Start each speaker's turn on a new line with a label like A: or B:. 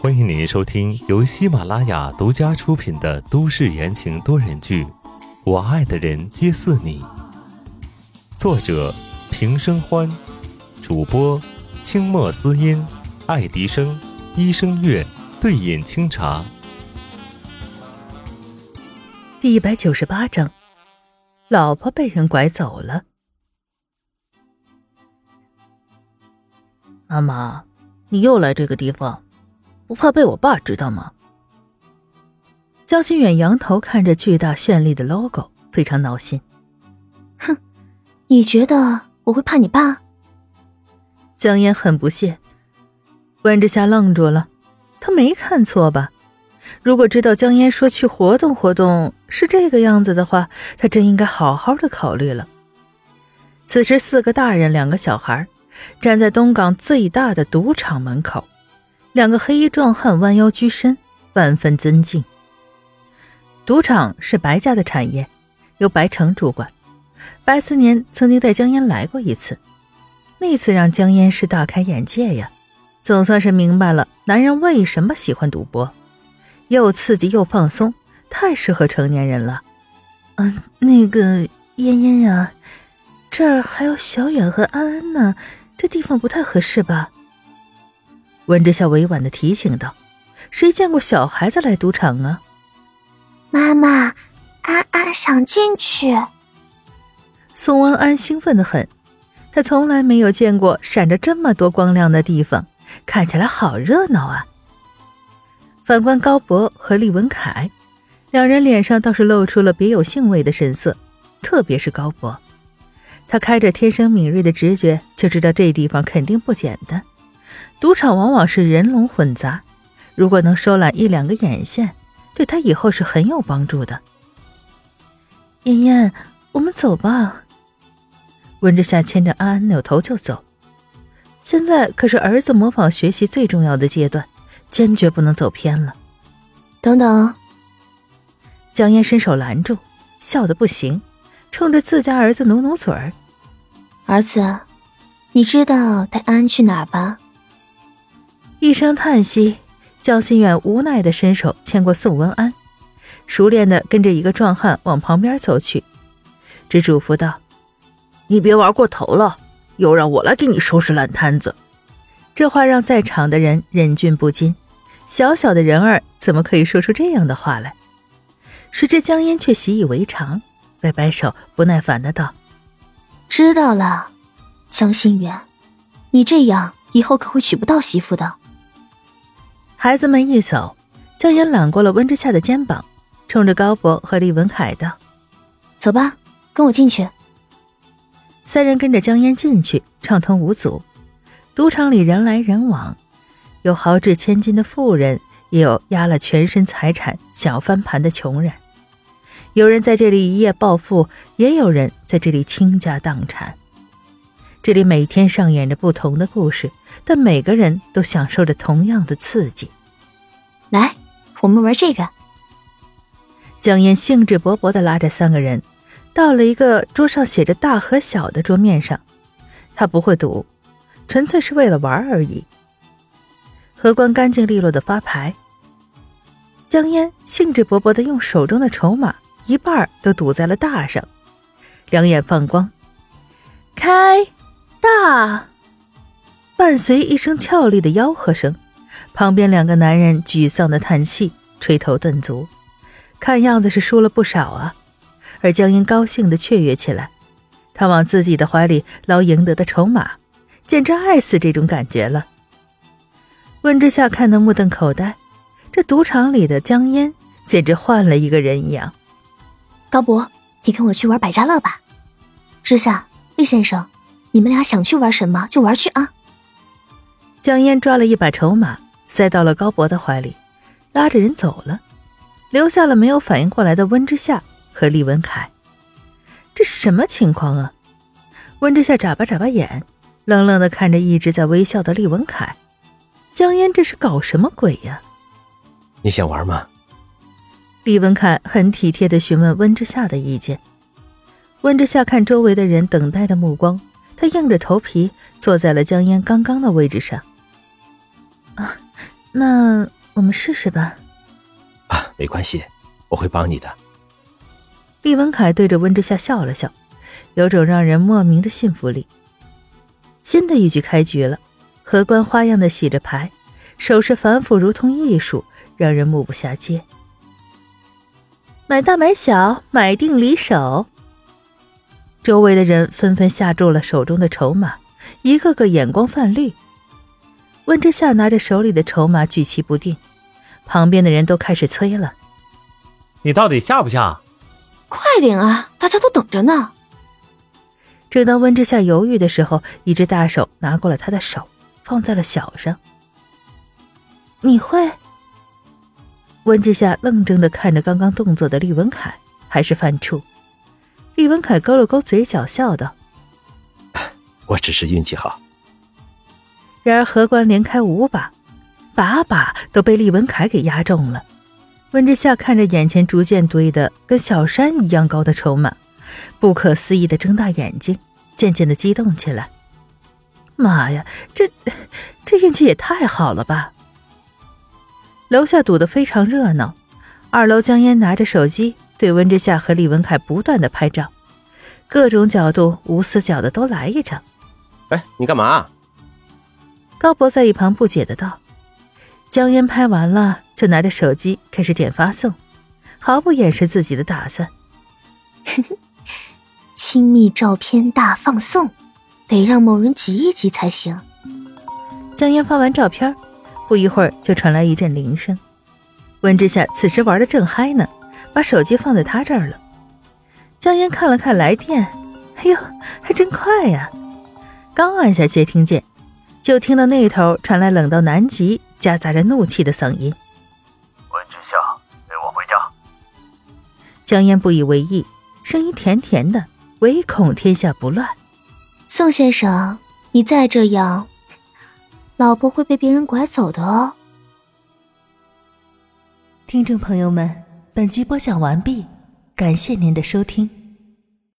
A: 欢迎您收听由喜马拉雅独家出品的都市言情多人剧《我爱的人皆似你》，作者平生欢，主播清墨思音、爱迪生、一生月、对饮清茶。
B: 第一百九十八章，老婆被人拐走了。
C: 妈妈，你又来这个地方，不怕被我爸知道吗？
B: 江心远仰头看着巨大绚丽的 logo，非常闹心。
D: 哼，你觉得我会怕你爸？
B: 江烟很不屑。关之夏愣住了，他没看错吧？如果知道江烟说去活动活动是这个样子的话，他真应该好好的考虑了。此时，四个大人，两个小孩。站在东港最大的赌场门口，两个黑衣壮汉弯腰鞠身，万分尊敬。赌场是白家的产业，由白城主管。白思年曾经带江烟来过一次，那次让江烟是大开眼界呀，总算是明白了男人为什么喜欢赌博，又刺激又放松，太适合成年人了。嗯，那个嫣嫣呀，这儿还有小远和安安呢。这地方不太合适吧？温之夏委婉的提醒道：“谁见过小孩子来赌场啊？”
D: 妈妈，安安想进去。
B: 宋安安兴奋的很，他从来没有见过闪着这么多光亮的地方，看起来好热闹啊。反观高博和厉文凯，两人脸上倒是露出了别有兴味的神色，特别是高博。他开着天生敏锐的直觉，就知道这地方肯定不简单。赌场往往是人龙混杂，如果能收揽一两个眼线，对他以后是很有帮助的。燕燕，我们走吧。温之夏牵着安安扭头就走。现在可是儿子模仿学习最重要的阶段，坚决不能走偏了。
D: 等等，
B: 江烟伸手拦住，笑得不行。冲着自家儿子努努嘴儿，
D: 儿子，你知道带安安去哪儿吧？
B: 一声叹息，江心远无奈的伸手牵过宋文安，熟练的跟着一个壮汉往旁边走去，只嘱咐道：“
C: 你别玩过头了，又让我来给你收拾烂摊子。”
B: 这话让在场的人忍俊不禁，小小的人儿怎么可以说出这样的话来？谁知江烟却习以为常。摆摆手，不耐烦的道：“
D: 知道了，江心远，你这样以后可会娶不到媳妇的。”
B: 孩子们一走，江烟揽过了温之夏的肩膀，冲着高博和厉文凯道：“
D: 走吧，跟我进去。”
B: 三人跟着江烟进去，畅通无阻。赌场里人来人往，有豪掷千金的富人，也有压了全身财产想要翻盘的穷人。有人在这里一夜暴富，也有人在这里倾家荡产。这里每天上演着不同的故事，但每个人都享受着同样的刺激。
D: 来，我们玩这个。
B: 江烟兴致勃勃地拉着三个人到了一个桌上写着“大”和“小”的桌面上。他不会赌，纯粹是为了玩而已。荷官干净利落的发牌，江烟兴致勃勃地用手中的筹码。一半都堵在了大上，两眼放光，开大，伴随一声俏丽的吆喝声，旁边两个男人沮丧的叹气，垂头顿足，看样子是输了不少啊。而江阴高兴的雀跃起来，他往自己的怀里捞赢得的筹码，简直爱死这种感觉了。温之夏看得目瞪口呆，这赌场里的江烟简直换了一个人一样。
D: 高博，你跟我去玩百家乐吧。之夏、厉先生，你们俩想去玩什么就玩去啊。
B: 江烟抓了一把筹码，塞到了高博的怀里，拉着人走了，留下了没有反应过来的温之夏和厉文凯。这什么情况啊？温之夏眨巴眨巴眼，愣愣的看着一直在微笑的厉文凯。江烟这是搞什么鬼呀？
E: 你想玩吗？
B: 李文凯很体贴的询问温之夏的意见。温之夏看周围的人等待的目光，他硬着头皮坐在了江烟刚刚的位置上。啊那我们试试吧。
E: 啊，没关系，我会帮你的。
B: 厉文凯对着温之夏笑了笑，有种让人莫名的信服力。新的一局开局了，荷官花样的洗着牌，手势繁复如同艺术，让人目不暇接。买大买小，买定离手。周围的人纷纷下注了手中的筹码，一个个眼光泛绿。温之夏拿着手里的筹码举棋不定，旁边的人都开始催了：“
A: 你到底下不下？
D: 快点啊，大家都等着呢！”
B: 正当温之夏犹豫的时候，一只大手拿过了他的手，放在了小上。你会？温之夏愣怔的看着刚刚动作的厉文凯，还是犯怵。厉文凯勾了勾嘴角，笑道：“
E: 我只是运气好。”
B: 然而荷官连开五把，把把都被厉文凯给压中了。温之夏看着眼前逐渐堆的跟小山一样高的筹码，不可思议的睁大眼睛，渐渐的激动起来。妈呀，这这运气也太好了吧！楼下堵得非常热闹，二楼江烟拿着手机对温之夏和李文凯不断的拍照，各种角度无死角的都来一张。
E: 哎，你干嘛？
B: 高博在一旁不解的道。江烟拍完了，就拿着手机开始点发送，毫不掩饰自己的打算。
D: 亲密照片大放送，得让某人急一急才行。
B: 江烟发完照片。不一会儿，就传来一阵铃声。温之夏此时玩的正嗨呢，把手机放在他这儿了。江烟看了看来电，哎呦，还真快呀！刚按下接听键，就听到那头传来冷到南极、夹杂着怒气的嗓音：“
F: 温之夏，陪我回家。”
B: 江烟不以为意，声音甜甜的，唯恐天下不乱。
D: 宋先生，你再这样。老婆会被别人拐走的哦。
B: 听众朋友们，本集播讲完毕，感谢您的收听。